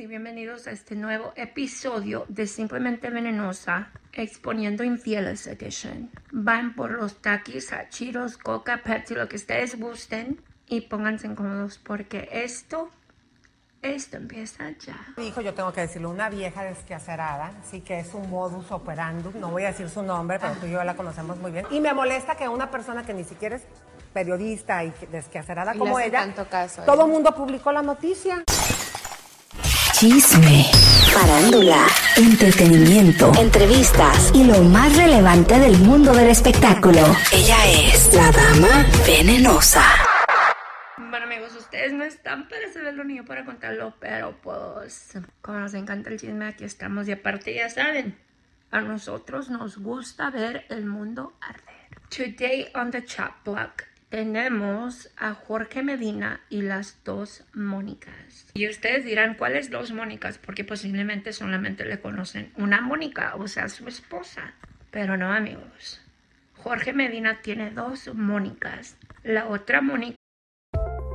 y bienvenidos a este nuevo episodio de Simplemente Venenosa Exponiendo Infieles Edition. Van por los taquis, hachiros, coca, Pepsi, lo que ustedes gusten y pónganse cómodos porque esto, esto empieza ya. Dijo, yo tengo que decirlo, una vieja desquacerada, sí que es un modus operandum, no voy a decir su nombre, pero tú y yo la conocemos muy bien. Y me molesta que una persona que ni siquiera es periodista y desquacerada Y como ella, tanto caso todo el mundo publicó la noticia. Chisme, farándula, entretenimiento, entrevistas y lo más relevante del mundo del espectáculo. Ella es la dama venenosa. Bueno amigos, ustedes no están para saberlo ni yo para contarlo, pero pues como nos encanta el chisme, aquí estamos y aparte ya saben, a nosotros nos gusta ver el mundo arder. Today on the chat block tenemos a Jorge Medina y las dos Mónicas. Y ustedes dirán, ¿cuáles dos Mónicas? Porque posiblemente solamente le conocen una Mónica, o sea, su esposa. Pero no amigos. Jorge Medina tiene dos Mónicas. La otra Mónica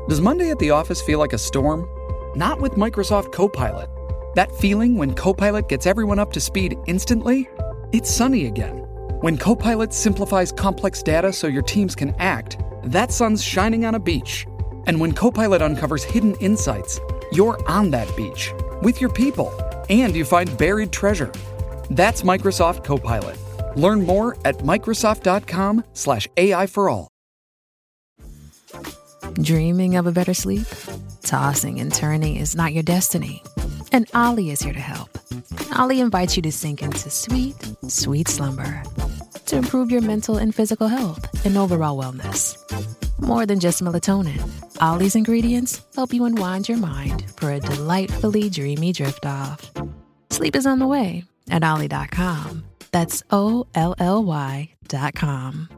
Does Monday at the office feel like a storm? Not with Microsoft Copilot. That feeling when Copilot gets everyone up to speed instantly? It's sunny again. When Copilot simplifies complex data so your teams can act, that sun's shining on a beach. And when Copilot uncovers hidden insights, you're on that beach with your people and you find buried treasure. That's Microsoft Copilot. Learn more at Microsoft.com/slash AI for all. Dreaming of a better sleep? Tossing and turning is not your destiny. And Olly is here to help. Olly invites you to sink into sweet, sweet slumber to improve your mental and physical health and overall wellness. More than just melatonin, Olly's ingredients help you unwind your mind for a delightfully dreamy drift off. Sleep is on the way at Olly.com. That's O L L Y.com.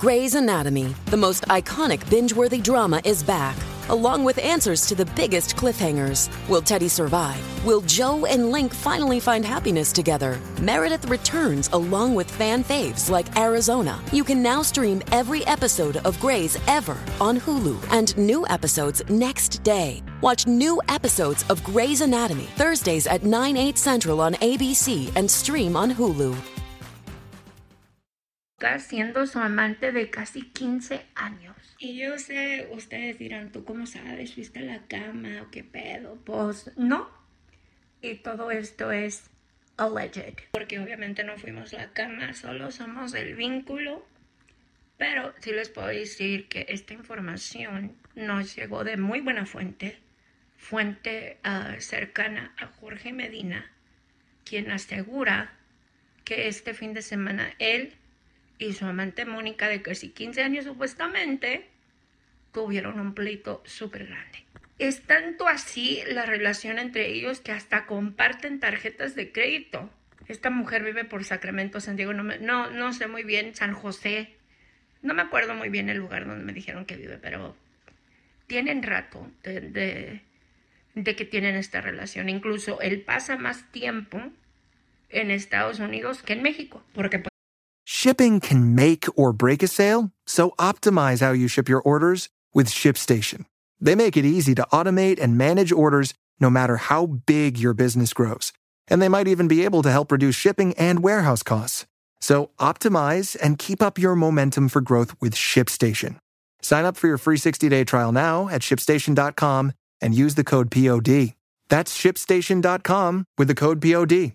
Grey's Anatomy, the most iconic binge worthy drama, is back, along with answers to the biggest cliffhangers. Will Teddy survive? Will Jo and Link finally find happiness together? Meredith returns along with fan faves like Arizona. You can now stream every episode of Grey's ever on Hulu and new episodes next day. Watch new episodes of Grey's Anatomy Thursdays at 9, 8 central on ABC and stream on Hulu. siendo su amante de casi 15 años. Y yo sé, ustedes dirán, ¿tú cómo sabes? ¿Fuiste a la cama o qué pedo? Pues no. Y todo esto es alleged. Porque obviamente no fuimos la cama, solo somos el vínculo. Pero sí les puedo decir que esta información nos llegó de muy buena fuente. Fuente ah, cercana a Jorge Medina, quien asegura que este fin de semana él y su amante Mónica de casi 15 años supuestamente tuvieron un pleito súper grande. Es tanto así la relación entre ellos que hasta comparten tarjetas de crédito. Esta mujer vive por Sacramento, San Diego, no, me- no, no sé muy bien, San José. No me acuerdo muy bien el lugar donde me dijeron que vive, pero tienen rato de, de- que tienen esta relación. Incluso él pasa más tiempo en Estados Unidos que en México, pues, Shipping can make or break a sale, so optimize how you ship your orders with ShipStation. They make it easy to automate and manage orders no matter how big your business grows. And they might even be able to help reduce shipping and warehouse costs. So optimize and keep up your momentum for growth with ShipStation. Sign up for your free 60-day trial now at shipstation.com and use the code POD. That's shipstation.com with the code POD.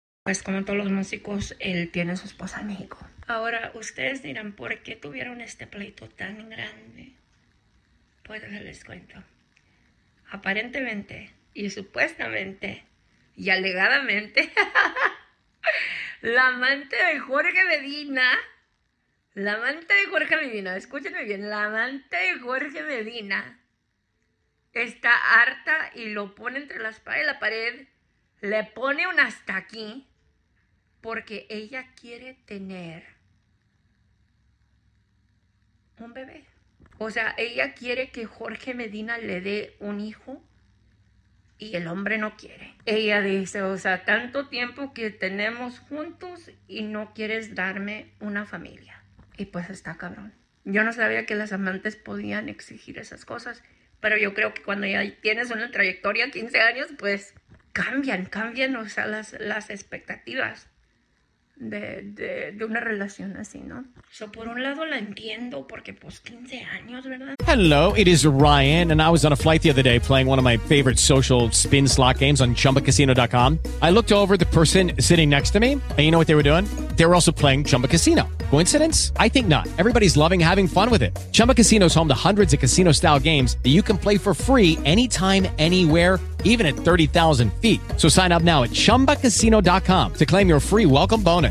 Pues como todos los músicos, él tiene su esposa en México. Ahora, ustedes dirán, ¿por qué tuvieron este pleito tan grande? Pues les cuento. Aparentemente y supuestamente y alegadamente, la amante de Jorge Medina, la amante de Jorge Medina, escúchenme bien, la amante de Jorge Medina está harta y lo pone entre la espada y la pared, le pone un hasta aquí porque ella quiere tener un bebé. O sea, ella quiere que Jorge Medina le dé un hijo y el hombre no quiere. Ella dice, o sea, tanto tiempo que tenemos juntos y no quieres darme una familia. Y pues está cabrón. Yo no sabía que las amantes podían exigir esas cosas, pero yo creo que cuando ya tienes una trayectoria, 15 años, pues cambian, cambian, o sea, las, las expectativas de, de, de, una relación así, ¿no? So, por un lado la entiendo porque pues 15 años, ¿verdad? Hello, it is Ryan and I was on a flight the other day playing one of my favorite social spin slot games on chumbacasino.com. I looked over the person sitting next to me and you know what they were doing? They were also playing Chumba Casino. Coincidence? I think not. Everybody's loving having fun with it. Chumba Casino is home to hundreds of casino-style games that you can play for free anytime anywhere even at 30,000 feet. So sign up now at ChumbaCasino.com to claim your free welcome bonus.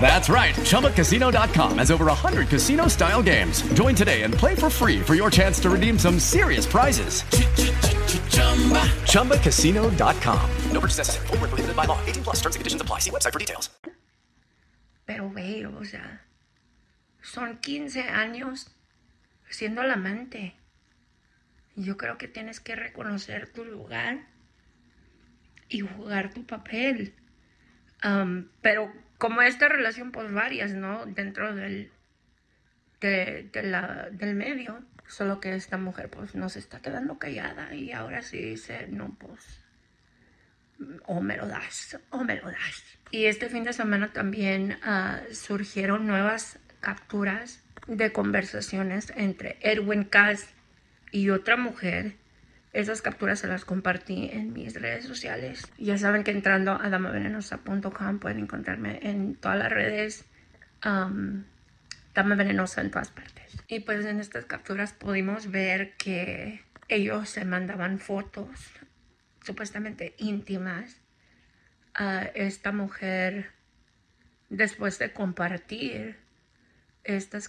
That's right. ChumbaCasino.com has over 100 casino style games. Join today and play for free for your chance to redeem some serious prizes. ChumbaCasino.com. No purchase necessary. Full prohibited by law. 18 plus terms and conditions apply. See website for details. Pero, güey, o sea, son 15 años siendo la amante. Yo creo que tienes que reconocer tu lugar y jugar tu papel. Um, pero como esta relación, pues varias, ¿no? Dentro del, del medio. Solo que esta mujer, pues, no se está quedando callada y ahora sí dice, no, pues, o me lo das, o me lo das. Y este fin de semana también uh, surgieron nuevas capturas de conversaciones entre Edwin Cass y otra mujer. Esas capturas se las compartí en mis redes sociales. Ya saben que entrando a damavenenosa.com pueden encontrarme en todas las redes. Um, Dama Venenosa en todas partes. Y pues en estas capturas pudimos ver que ellos se mandaban fotos supuestamente íntimas a esta mujer después de compartir estas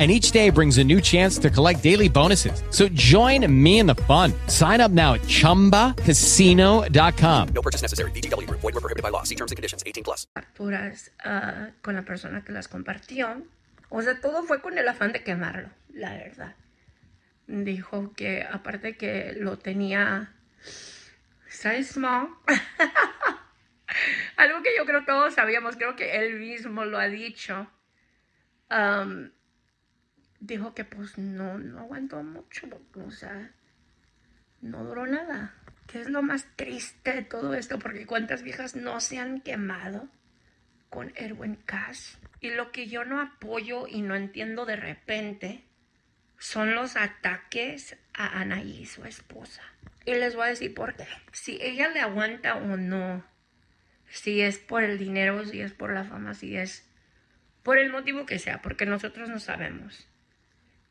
and each day brings a new chance to collect daily bonuses. So join me in the fun. Sign up now at ChumbaCasino.com. No purchase necessary. VGW. Void were prohibited by law. See terms and conditions. 18 plus. Capturas uh, con la persona que las compartió. O sea, todo fue con el afán de quemarlo, la verdad. Dijo que aparte que lo tenía size small. Algo que yo creo todos sabíamos, creo que él mismo lo ha dicho. Um, dijo que pues no, no aguantó mucho, o sea, no duró nada. ¿Qué es lo más triste de todo esto? Porque cuántas viejas no se han quemado con Erwin Cash. Y lo que yo no apoyo y no entiendo de repente son los ataques a Anaí, su esposa. Y les voy a decir por qué. Si ella le aguanta o no, si es por el dinero, si es por la fama, si es por el motivo que sea, porque nosotros no sabemos.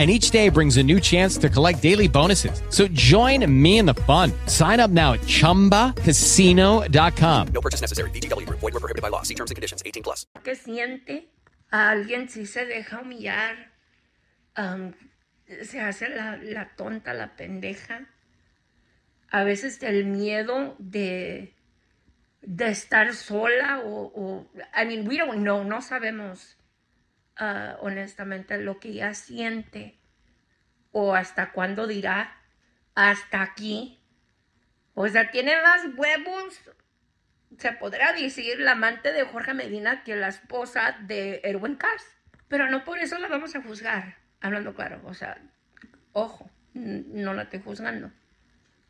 and each day brings a new chance to collect daily bonuses. So join me in the fun. Sign up now at ChumbaCasino.com. No purchase necessary. VGW. Void were prohibited by law. See terms and conditions. 18 plus. ¿Qué siente? A alguien si se deja humillar, um, se hace la, la tonta, la pendeja. A veces el miedo de, de estar sola o, o, I mean, we don't know, no sabemos uh, honestamente lo que ella siente o hasta cuándo dirá hasta aquí. O sea, tiene más huevos, se podrá decir, la amante de Jorge Medina que la esposa de Erwin Cass. Pero no por eso la vamos a juzgar, hablando claro. O sea, ojo, no la estoy juzgando.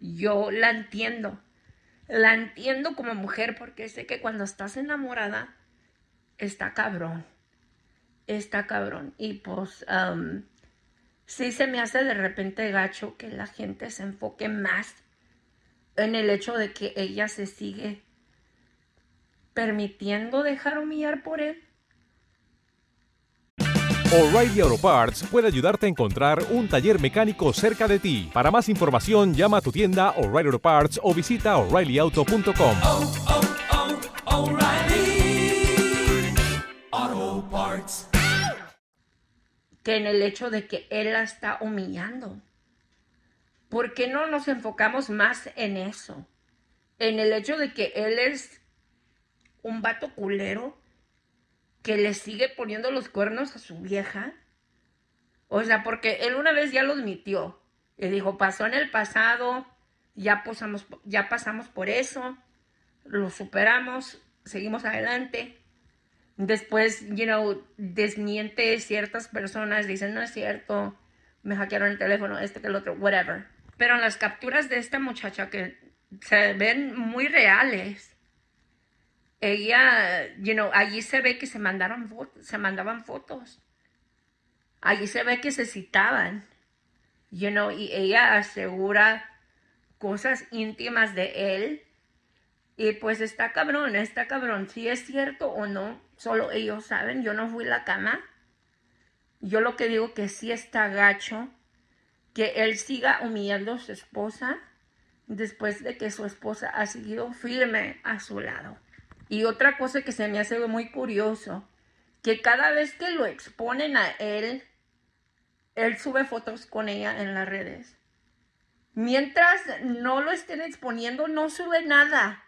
Yo la entiendo. La entiendo como mujer porque sé que cuando estás enamorada, está cabrón está cabrón. Y pues um, sí se me hace de repente gacho que la gente se enfoque más en el hecho de que ella se sigue permitiendo dejar humillar por él. O'Reilly Auto Parts puede ayudarte a encontrar un taller mecánico cerca de ti. Para más información, llama a tu tienda O'Reilly Auto Parts o visita oreillyauto.com. oh, oh, que en el hecho de que él la está humillando. ¿Por qué no nos enfocamos más en eso? En el hecho de que él es un vato culero que le sigue poniendo los cuernos a su vieja. O sea, porque él una vez ya lo admitió. Y dijo, pasó en el pasado, ya pasamos, ya pasamos por eso, lo superamos, seguimos adelante. Después, you know, desmiente ciertas personas, dicen, no es cierto, me hackearon el teléfono, este que el otro, whatever. Pero en las capturas de esta muchacha que se ven muy reales, ella, you know, allí se ve que se mandaron se mandaban fotos. Allí se ve que se citaban, you know, y ella asegura cosas íntimas de él. Y pues está cabrón, está cabrón. Si es cierto o no, solo ellos saben. Yo no fui la cama. Yo lo que digo que sí está gacho que él siga humillando a su esposa después de que su esposa ha seguido firme a su lado. Y otra cosa que se me hace muy curioso, que cada vez que lo exponen a él, él sube fotos con ella en las redes. Mientras no lo estén exponiendo, no sube nada.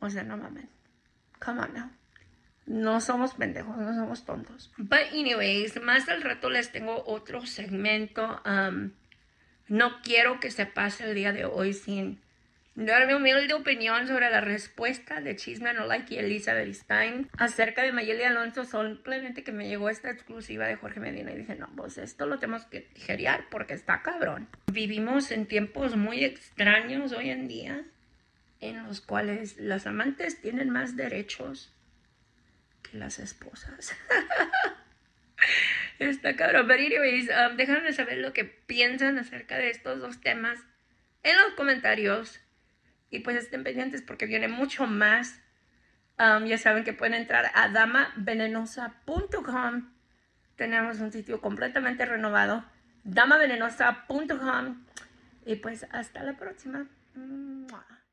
O sea, no mames. Come on now. No somos pendejos, no somos tontos. But anyways, más al rato les tengo otro segmento. Um, no quiero que se pase el día de hoy sin dar mi humilde opinión sobre la respuesta de Chisme No Like y Elizabeth Stein acerca de Mayeli Alonso. Simplemente que me llegó esta exclusiva de Jorge Medina y dije, no, pues esto lo tenemos que digerir porque está cabrón. Vivimos en tiempos muy extraños hoy en día en los cuales las amantes tienen más derechos que las esposas. Está cabrón. Pero anyways, um, déjenme saber lo que piensan acerca de estos dos temas en los comentarios. Y pues estén pendientes porque viene mucho más. Um, ya saben que pueden entrar a damavenenosa.com. Tenemos un sitio completamente renovado. damavenenosa.com. Y pues hasta la próxima. Mua.